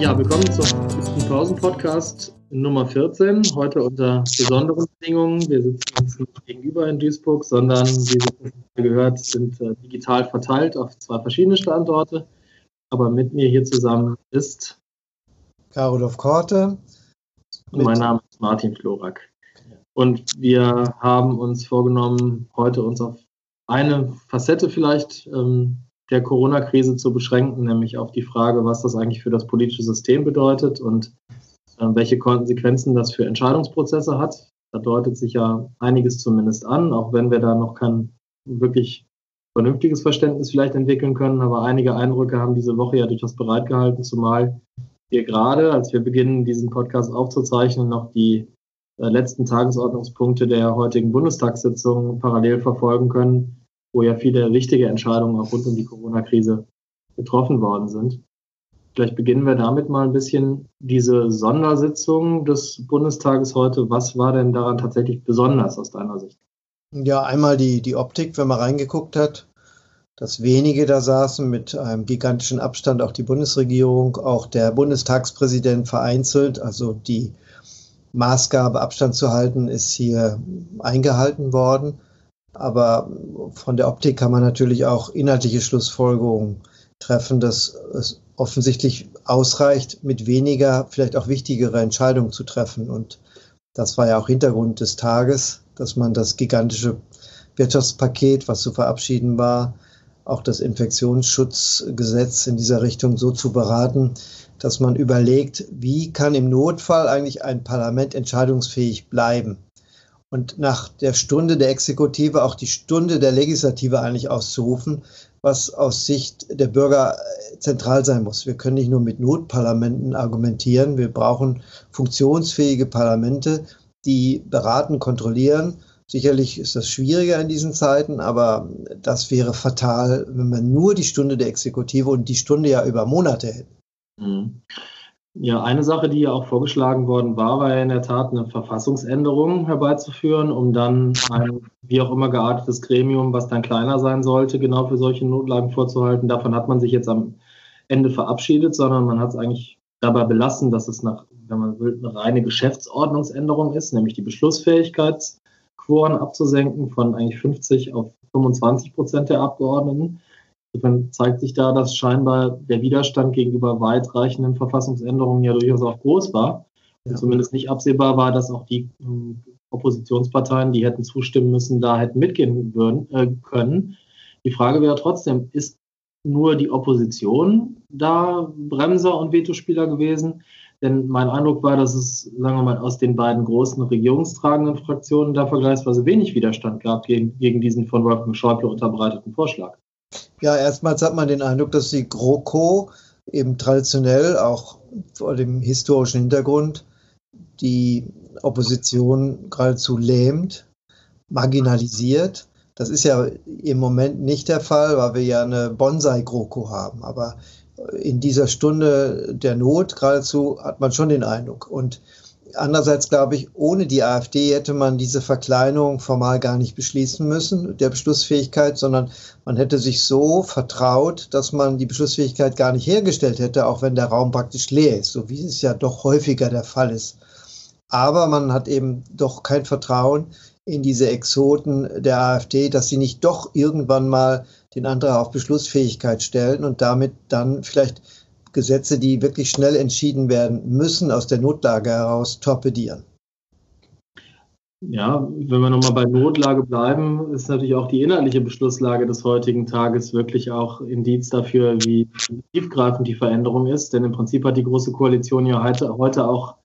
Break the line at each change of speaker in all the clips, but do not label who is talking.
Ja, willkommen zum Pausen-Podcast Nummer 14. Heute unter besonderen Bedingungen. Wir sitzen uns nicht gegenüber in Duisburg, sondern wie Sie gehört, sind äh, digital verteilt auf zwei verschiedene Standorte. Aber mit mir hier zusammen ist
Karolov Korte.
Mein Name ist Martin Florak. Und wir haben uns vorgenommen, heute uns auf eine Facette vielleicht ähm, der Corona-Krise zu beschränken, nämlich auf die Frage, was das eigentlich für das politische System bedeutet und äh, welche Konsequenzen das für Entscheidungsprozesse hat. Da deutet sich ja einiges zumindest an, auch wenn wir da noch kein wirklich vernünftiges Verständnis vielleicht entwickeln können. Aber einige Eindrücke haben diese Woche ja durchaus bereitgehalten, zumal wir gerade, als wir beginnen, diesen Podcast aufzuzeichnen, noch die äh, letzten Tagesordnungspunkte der heutigen Bundestagssitzung parallel verfolgen können wo ja viele wichtige Entscheidungen auch rund um die Corona-Krise getroffen worden sind. Vielleicht beginnen wir damit mal ein bisschen diese Sondersitzung des Bundestages heute. Was war denn daran tatsächlich besonders aus deiner Sicht?
Ja, einmal die, die Optik, wenn man reingeguckt hat, dass wenige da saßen mit einem gigantischen Abstand, auch die Bundesregierung, auch der Bundestagspräsident vereinzelt, also die Maßgabe, Abstand zu halten, ist hier eingehalten worden. Aber von der Optik kann man natürlich auch inhaltliche Schlussfolgerungen treffen, dass es offensichtlich ausreicht, mit weniger vielleicht auch wichtigere Entscheidungen zu treffen. Und das war ja auch Hintergrund des Tages, dass man das gigantische Wirtschaftspaket, was zu verabschieden war, auch das Infektionsschutzgesetz in dieser Richtung so zu beraten, dass man überlegt, wie kann im Notfall eigentlich ein Parlament entscheidungsfähig bleiben und nach der Stunde der Exekutive auch die Stunde der Legislative eigentlich auszurufen, was aus Sicht der Bürger äh, zentral sein muss. Wir können nicht nur mit Notparlamenten argumentieren, wir brauchen funktionsfähige Parlamente, die beraten, kontrollieren. Sicherlich ist das schwieriger in diesen Zeiten, aber das wäre fatal, wenn wir nur die Stunde der Exekutive und die Stunde ja über Monate hätten.
Mhm. Ja, eine Sache, die ja auch vorgeschlagen worden war, war ja in der Tat eine Verfassungsänderung herbeizuführen, um dann ein wie auch immer geartetes Gremium, was dann kleiner sein sollte, genau für solche Notlagen vorzuhalten. Davon hat man sich jetzt am Ende verabschiedet, sondern man hat es eigentlich dabei belassen, dass es nach, wenn man will, eine reine Geschäftsordnungsänderung ist, nämlich die Beschlussfähigkeitsquoren abzusenken von eigentlich 50 auf 25 Prozent der Abgeordneten. Insofern zeigt sich da, dass scheinbar der Widerstand gegenüber weitreichenden Verfassungsänderungen ja durchaus auch groß war. Ja. zumindest nicht absehbar war, dass auch die äh, Oppositionsparteien, die hätten zustimmen müssen, da hätten mitgehen würden, äh, können. Die Frage wäre trotzdem, ist nur die Opposition da Bremser und Vetospieler gewesen? Denn mein Eindruck war, dass es, sagen wir mal, aus den beiden großen regierungstragenden Fraktionen da vergleichsweise wenig Widerstand gab gegen, gegen diesen von Wolfgang Schäuble unterbreiteten Vorschlag.
Ja, erstmals hat man den Eindruck, dass die GroKo eben traditionell auch vor dem historischen Hintergrund die Opposition geradezu lähmt, marginalisiert. Das ist ja im Moment nicht der Fall, weil wir ja eine Bonsai-GroKo haben. Aber in dieser Stunde der Not geradezu hat man schon den Eindruck. Und Andererseits glaube ich, ohne die AfD hätte man diese Verkleinerung formal gar nicht beschließen müssen, der Beschlussfähigkeit, sondern man hätte sich so vertraut, dass man die Beschlussfähigkeit gar nicht hergestellt hätte, auch wenn der Raum praktisch leer ist, so wie es ja doch häufiger der Fall ist. Aber man hat eben doch kein Vertrauen in diese Exoten der AfD, dass sie nicht doch irgendwann mal den Antrag auf Beschlussfähigkeit stellen und damit dann vielleicht Gesetze, die wirklich schnell entschieden werden müssen, aus der Notlage heraus torpedieren.
Ja, wenn wir nochmal bei Notlage bleiben, ist natürlich auch die inhaltliche Beschlusslage des heutigen Tages wirklich auch Indiz dafür, wie tiefgreifend die Veränderung ist. Denn im Prinzip hat die Große Koalition ja heute, heute auch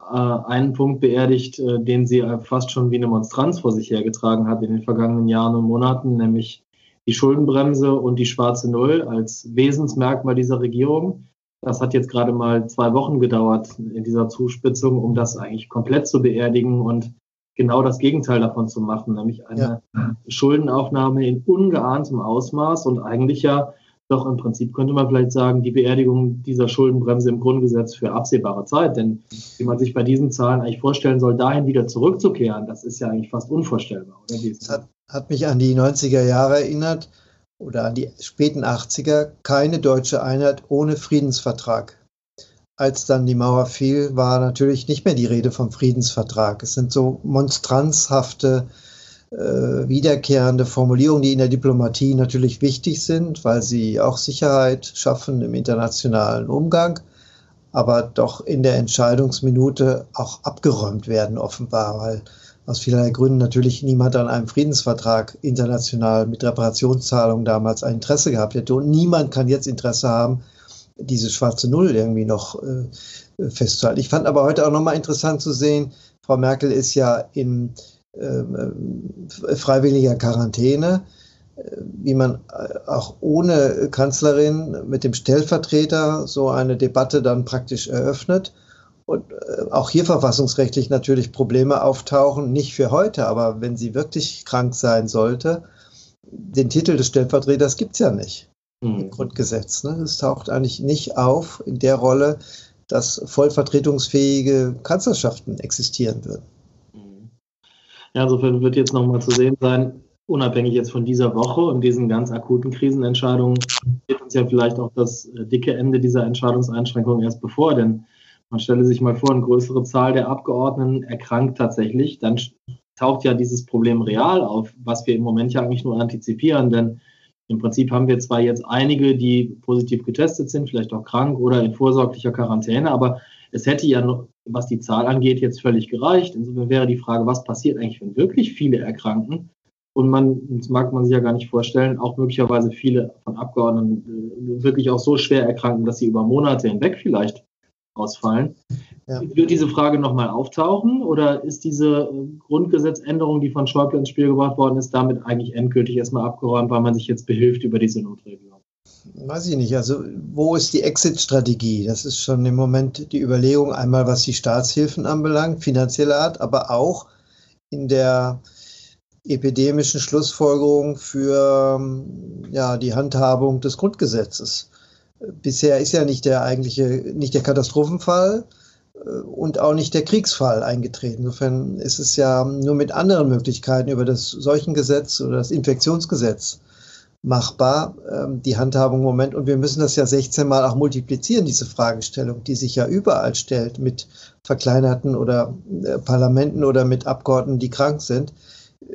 äh, einen Punkt beerdigt, äh, den sie fast schon wie eine Monstranz vor sich hergetragen hat in den vergangenen Jahren und Monaten, nämlich die Schuldenbremse und die schwarze Null als Wesensmerkmal dieser Regierung. Das hat jetzt gerade mal zwei Wochen gedauert in dieser Zuspitzung, um das eigentlich komplett zu beerdigen und genau das Gegenteil davon zu machen, nämlich eine ja. Schuldenaufnahme in ungeahntem Ausmaß und eigentlich ja doch im Prinzip könnte man vielleicht sagen, die Beerdigung dieser Schuldenbremse im Grundgesetz für absehbare Zeit. Denn wie man sich bei diesen Zahlen eigentlich vorstellen soll, dahin wieder zurückzukehren, das ist ja eigentlich fast unvorstellbar.
Oder? Das hat, hat mich an die 90er Jahre erinnert, oder an die späten 80er keine deutsche Einheit ohne Friedensvertrag. als dann die Mauer fiel, war natürlich nicht mehr die Rede vom Friedensvertrag. Es sind so monstranzhafte, äh, wiederkehrende Formulierungen, die in der Diplomatie natürlich wichtig sind, weil sie auch Sicherheit schaffen im internationalen Umgang, aber doch in der Entscheidungsminute auch abgeräumt werden, offenbar, weil aus vielerlei Gründen natürlich niemand an einem Friedensvertrag international mit Reparationszahlungen damals ein Interesse gehabt hätte. Und niemand kann jetzt Interesse haben, diese schwarze Null irgendwie noch äh, festzuhalten. Ich fand aber heute auch nochmal interessant zu sehen, Frau Merkel ist ja in ähm, äh, freiwilliger Quarantäne, äh, wie man äh, auch ohne Kanzlerin mit dem Stellvertreter so eine Debatte dann praktisch eröffnet. Und äh, auch hier verfassungsrechtlich natürlich Probleme auftauchen, nicht für heute, aber wenn sie wirklich krank sein sollte, den Titel des Stellvertreters gibt es ja nicht mhm. im Grundgesetz. Ne? Es taucht eigentlich nicht auf in der Rolle, dass vollvertretungsfähige Kanzlerschaften existieren würden.
Mhm. Ja, insofern wird jetzt nochmal zu sehen sein, unabhängig jetzt von dieser Woche und diesen ganz akuten Krisenentscheidungen, geht uns ja vielleicht auch das äh, dicke Ende dieser Entscheidungseinschränkungen erst bevor, denn man stelle sich mal vor, eine größere Zahl der Abgeordneten erkrankt tatsächlich, dann taucht ja dieses Problem real auf, was wir im Moment ja eigentlich nur antizipieren, denn im Prinzip haben wir zwar jetzt einige, die positiv getestet sind, vielleicht auch krank oder in vorsorglicher Quarantäne, aber es hätte ja, was die Zahl angeht, jetzt völlig gereicht. Insofern wäre die Frage, was passiert eigentlich, wenn wirklich viele erkranken? Und man, das mag man sich ja gar nicht vorstellen, auch möglicherweise viele von Abgeordneten äh, wirklich auch so schwer erkranken, dass sie über Monate hinweg vielleicht ausfallen. Ja. Wird diese Frage nochmal auftauchen oder ist diese äh, Grundgesetzänderung, die von Schäuble ins Spiel gebracht worden ist, damit eigentlich endgültig erstmal abgeräumt, weil man sich jetzt behilft über diese Notregelung?
Weiß ich nicht. Also, wo ist die Exit-Strategie? Das ist schon im Moment die Überlegung, einmal was die Staatshilfen anbelangt, finanzieller Art, aber auch in der epidemischen Schlussfolgerung für ja, die Handhabung des Grundgesetzes bisher ist ja nicht der eigentliche, nicht der Katastrophenfall äh, und auch nicht der Kriegsfall eingetreten. Insofern ist es ja nur mit anderen Möglichkeiten über das Seuchengesetz oder das Infektionsgesetz machbar, ähm, die Handhabung im Moment. Und wir müssen das ja 16 Mal auch multiplizieren, diese Fragestellung, die sich ja überall stellt mit verkleinerten oder äh, Parlamenten oder mit Abgeordneten, die krank sind.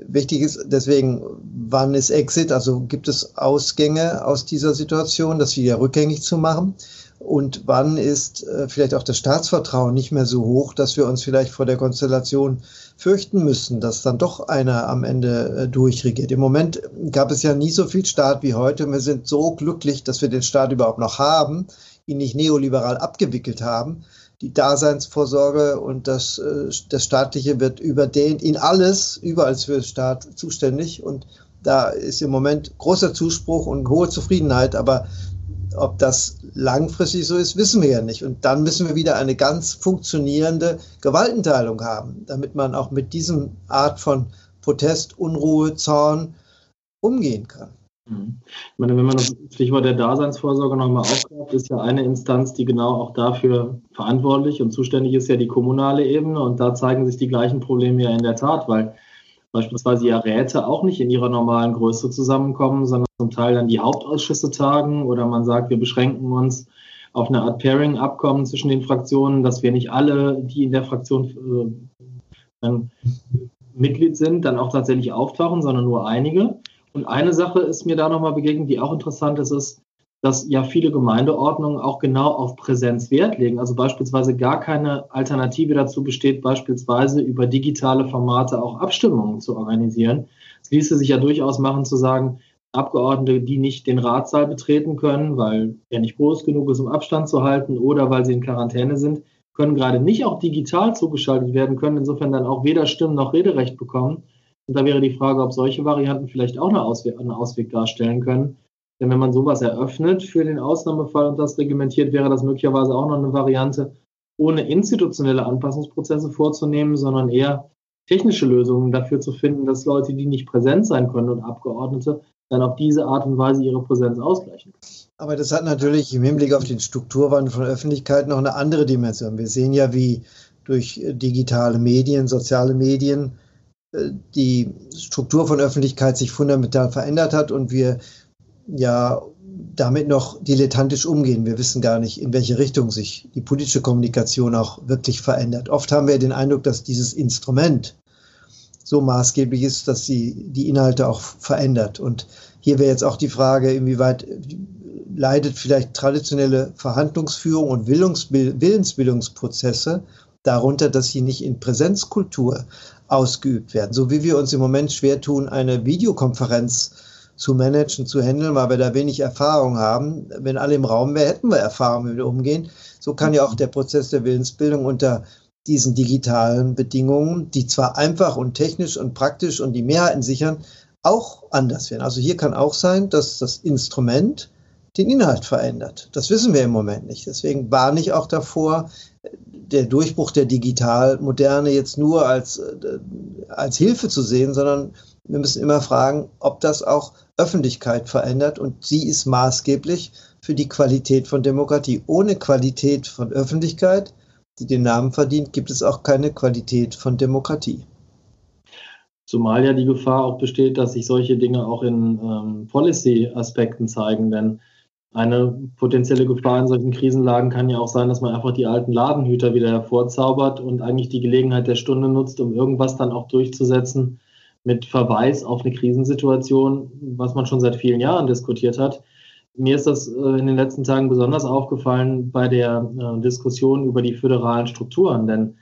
Wichtig ist deswegen, wann ist Exit? Also gibt es Ausgänge aus dieser Situation, das wieder rückgängig zu machen? Und wann ist äh, vielleicht auch das Staatsvertrauen nicht mehr so hoch, dass wir uns vielleicht vor der Konstellation fürchten müssen, dass dann doch einer am Ende äh, durchregiert? Im Moment gab es ja nie so viel Staat wie heute. Wir sind so glücklich, dass wir den Staat überhaupt noch haben, ihn nicht neoliberal abgewickelt haben die Daseinsvorsorge und das, äh, das Staatliche wird überdehnt in alles, überall für den Staat zuständig. Und da ist im Moment großer Zuspruch und hohe Zufriedenheit. Aber ob das langfristig so ist, wissen wir ja nicht. Und dann müssen wir wieder eine ganz funktionierende Gewaltenteilung haben, damit man auch mit diesem Art von Protest, Unruhe, Zorn umgehen kann.
Mhm. Ich meine, wenn man das Stichwort der Daseinsvorsorge nochmal aufgreift, ist ja eine Instanz, die genau auch dafür verantwortlich und zuständig ist, ja die kommunale Ebene. Und da zeigen sich die gleichen Probleme ja in der Tat, weil beispielsweise ja Räte auch nicht in ihrer normalen Größe zusammenkommen, sondern zum Teil dann die Hauptausschüsse tagen oder man sagt, wir beschränken uns auf eine Art Pairing-Abkommen zwischen den Fraktionen, dass wir nicht alle, die in der Fraktion äh, Mitglied sind, dann auch tatsächlich auftauchen, sondern nur einige. Und eine Sache ist mir da nochmal begegnet, die auch interessant ist, ist, dass ja viele Gemeindeordnungen auch genau auf Präsenz Wert legen. Also beispielsweise gar keine Alternative dazu besteht, beispielsweise über digitale Formate auch Abstimmungen zu organisieren. Es ließe sich ja durchaus machen zu sagen, Abgeordnete, die nicht den Ratssaal betreten können, weil er nicht groß genug ist, um Abstand zu halten oder weil sie in Quarantäne sind, können gerade nicht auch digital zugeschaltet werden, können insofern dann auch weder Stimmen noch Rederecht bekommen. Und da wäre die Frage, ob solche Varianten vielleicht auch eine Ausweg, einen Ausweg darstellen können. Denn wenn man sowas eröffnet für den Ausnahmefall und das reglementiert, wäre das möglicherweise auch noch eine Variante, ohne institutionelle Anpassungsprozesse vorzunehmen, sondern eher technische Lösungen dafür zu finden, dass Leute, die nicht präsent sein können und Abgeordnete, dann auf diese Art und Weise ihre Präsenz ausgleichen können.
Aber das hat natürlich im Hinblick auf den Strukturwandel von Öffentlichkeit noch eine andere Dimension. Wir sehen ja, wie durch digitale Medien, soziale Medien die Struktur von Öffentlichkeit sich fundamental verändert hat und wir ja damit noch dilettantisch umgehen. Wir wissen gar nicht, in welche Richtung sich die politische Kommunikation auch wirklich verändert. Oft haben wir den Eindruck, dass dieses Instrument so maßgeblich ist, dass sie die Inhalte auch verändert. Und hier wäre jetzt auch die Frage, inwieweit leidet vielleicht traditionelle Verhandlungsführung und Willensbildungsprozesse darunter, dass sie nicht in Präsenzkultur ausgeübt werden. So wie wir uns im Moment schwer tun, eine Videokonferenz zu managen, zu handeln, weil wir da wenig Erfahrung haben. Wenn alle im Raum wären, hätten wir Erfahrung, wie wir umgehen. So kann ja auch der Prozess der Willensbildung unter diesen digitalen Bedingungen, die zwar einfach und technisch und praktisch und die Mehrheiten sichern, auch anders werden. Also hier kann auch sein, dass das Instrument den Inhalt verändert. Das wissen wir im Moment nicht. Deswegen warne ich auch davor, der Durchbruch der Digitalmoderne jetzt nur als, äh, als Hilfe zu sehen, sondern wir müssen immer fragen, ob das auch Öffentlichkeit verändert und sie ist maßgeblich für die Qualität von Demokratie. Ohne Qualität von Öffentlichkeit, die den Namen verdient, gibt es auch keine Qualität von Demokratie.
Zumal ja die Gefahr auch besteht, dass sich solche Dinge auch in ähm, Policy-Aspekten zeigen, denn eine potenzielle Gefahr in solchen Krisenlagen kann ja auch sein, dass man einfach die alten Ladenhüter wieder hervorzaubert und eigentlich die Gelegenheit der Stunde nutzt, um irgendwas dann auch durchzusetzen mit Verweis auf eine Krisensituation, was man schon seit vielen Jahren diskutiert hat. Mir ist das äh, in den letzten Tagen besonders aufgefallen bei der äh, Diskussion über die föderalen Strukturen, denn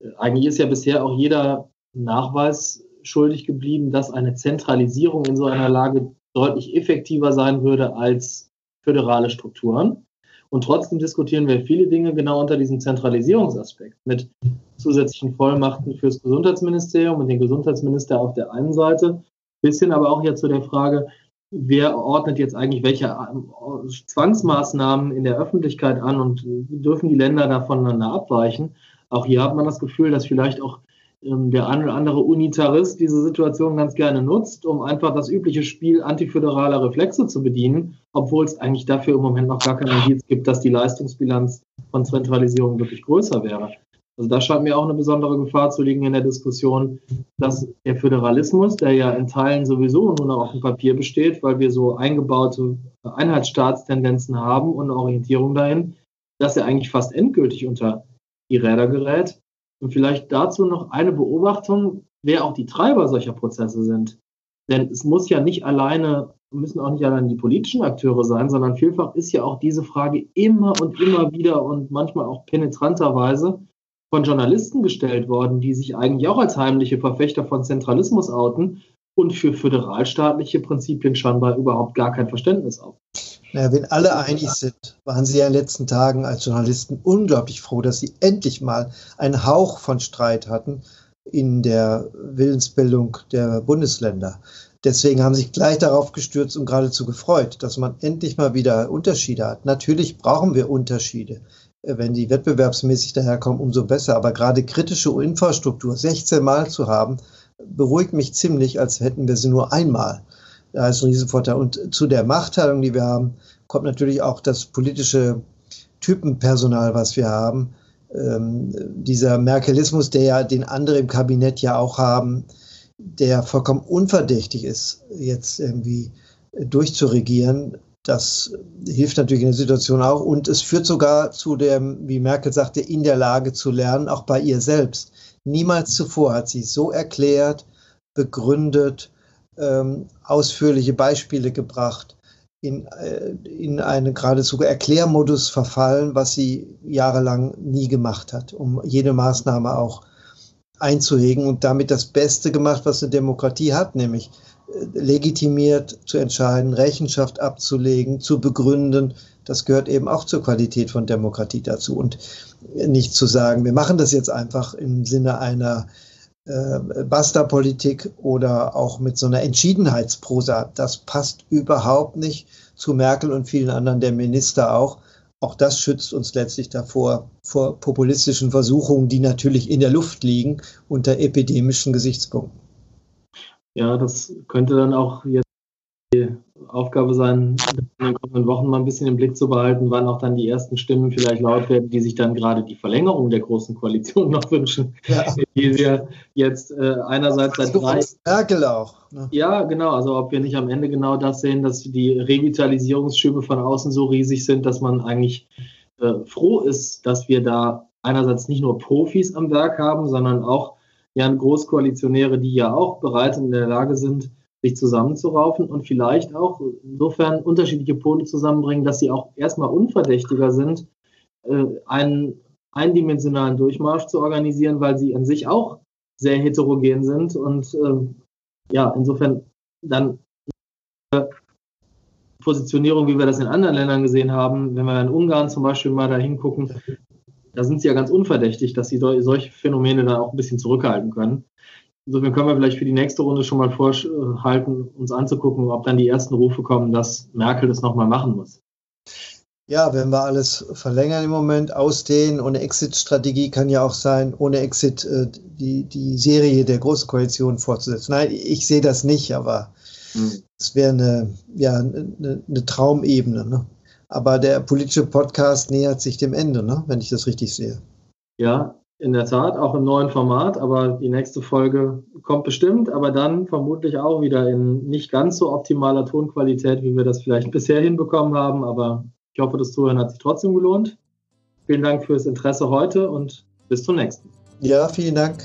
äh, eigentlich ist ja bisher auch jeder Nachweis schuldig geblieben, dass eine Zentralisierung in so einer Lage deutlich effektiver sein würde als föderale Strukturen. Und trotzdem diskutieren wir viele Dinge genau unter diesem Zentralisierungsaspekt mit zusätzlichen Vollmachten fürs Gesundheitsministerium und den Gesundheitsminister auf der einen Seite, bis hin aber auch jetzt zu der Frage, wer ordnet jetzt eigentlich welche äh, Zwangsmaßnahmen in der Öffentlichkeit an und dürfen die Länder da voneinander abweichen? Auch hier hat man das Gefühl, dass vielleicht auch der ein oder andere Unitarist diese Situation ganz gerne nutzt, um einfach das übliche Spiel antiföderaler Reflexe zu bedienen, obwohl es eigentlich dafür im Moment noch gar kein Indiz gibt, dass die Leistungsbilanz von Zentralisierung wirklich größer wäre. Also da scheint mir auch eine besondere Gefahr zu liegen in der Diskussion, dass der Föderalismus, der ja in Teilen sowieso nur noch auf dem Papier besteht, weil wir so eingebaute Einheitsstaatstendenzen haben und eine Orientierung dahin, dass er eigentlich fast endgültig unter die Räder gerät und vielleicht dazu noch eine Beobachtung, wer auch die Treiber solcher Prozesse sind. Denn es muss ja nicht alleine, müssen auch nicht allein die politischen Akteure sein, sondern vielfach ist ja auch diese Frage immer und immer wieder und manchmal auch penetranterweise von Journalisten gestellt worden, die sich eigentlich auch als heimliche Verfechter von Zentralismus outen und für föderalstaatliche Prinzipien scheinbar überhaupt gar kein Verständnis auf.
Naja, wenn alle einig sind, waren Sie ja in den letzten Tagen als Journalisten unglaublich froh, dass Sie endlich mal einen Hauch von Streit hatten in der Willensbildung der Bundesländer. Deswegen haben Sie sich gleich darauf gestürzt und geradezu gefreut, dass man endlich mal wieder Unterschiede hat. Natürlich brauchen wir Unterschiede. Wenn die wettbewerbsmäßig daherkommen, umso besser. Aber gerade kritische Infrastruktur 16 Mal zu haben, beruhigt mich ziemlich, als hätten wir sie nur einmal. Da ist ein Riesenvorteil. Und zu der Machtteilung, die wir haben, kommt natürlich auch das politische Typenpersonal, was wir haben. Ähm, dieser Merkelismus, der ja den andere im Kabinett ja auch haben, der vollkommen unverdächtig ist, jetzt irgendwie durchzuregieren, das hilft natürlich in der Situation auch. Und es führt sogar zu dem, wie Merkel sagte, in der Lage zu lernen, auch bei ihr selbst. Niemals zuvor hat sie so erklärt, begründet, ähm, ausführliche Beispiele gebracht, in, äh, in einen geradezu Erklärmodus verfallen, was sie jahrelang nie gemacht hat, um jede Maßnahme auch einzuhegen und damit das Beste gemacht, was eine Demokratie hat, nämlich äh, legitimiert zu entscheiden, Rechenschaft abzulegen, zu begründen. Das gehört eben auch zur Qualität von Demokratie dazu. Und nicht zu sagen, wir machen das jetzt einfach im Sinne einer äh, Basta-Politik oder auch mit so einer Entschiedenheitsprosa. Das passt überhaupt nicht zu Merkel und vielen anderen der Minister auch. Auch das schützt uns letztlich davor, vor populistischen Versuchungen, die natürlich in der Luft liegen, unter epidemischen Gesichtspunkten.
Ja, das könnte dann auch jetzt Aufgabe sein, in den kommenden Wochen mal ein bisschen im Blick zu behalten, wann auch dann die ersten Stimmen vielleicht laut werden, die sich dann gerade die Verlängerung der großen Koalition noch wünschen, ja. die wir jetzt äh, einerseits seit drei.
Merkel auch.
Ne? Ja, genau. Also ob wir nicht am Ende genau das sehen, dass die Revitalisierungsschübe von außen so riesig sind, dass man eigentlich äh, froh ist, dass wir da einerseits nicht nur Profis am Werk haben, sondern auch ja, Großkoalitionäre, die ja auch bereit und in der Lage sind, sich zusammenzuraufen und vielleicht auch insofern unterschiedliche Pole zusammenbringen, dass sie auch erstmal unverdächtiger sind, äh, einen eindimensionalen Durchmarsch zu organisieren, weil sie an sich auch sehr heterogen sind und äh, ja, insofern dann Positionierung, wie wir das in anderen Ländern gesehen haben, wenn wir in Ungarn zum Beispiel mal da hingucken, da sind sie ja ganz unverdächtig, dass sie solche Phänomene dann auch ein bisschen zurückhalten können. Insofern können wir vielleicht für die nächste Runde schon mal vorhalten, uns anzugucken, ob dann die ersten Rufe kommen, dass Merkel das nochmal machen muss.
Ja, wenn wir alles verlängern im Moment, ausdehnen, ohne Exit-Strategie kann ja auch sein, ohne Exit äh, die, die Serie der Großkoalition fortzusetzen. Nein, ich sehe das nicht, aber hm. es wäre eine, ja, eine, eine Traumebene. Ne? Aber der politische Podcast nähert sich dem Ende, ne? wenn ich das richtig sehe.
Ja, in der Tat, auch im neuen Format, aber die nächste Folge kommt bestimmt, aber dann vermutlich auch wieder in nicht ganz so optimaler Tonqualität, wie wir das vielleicht bisher hinbekommen haben. Aber ich hoffe, das Zuhören hat sich trotzdem gelohnt. Vielen Dank fürs Interesse heute und bis zum nächsten.
Ja, vielen Dank.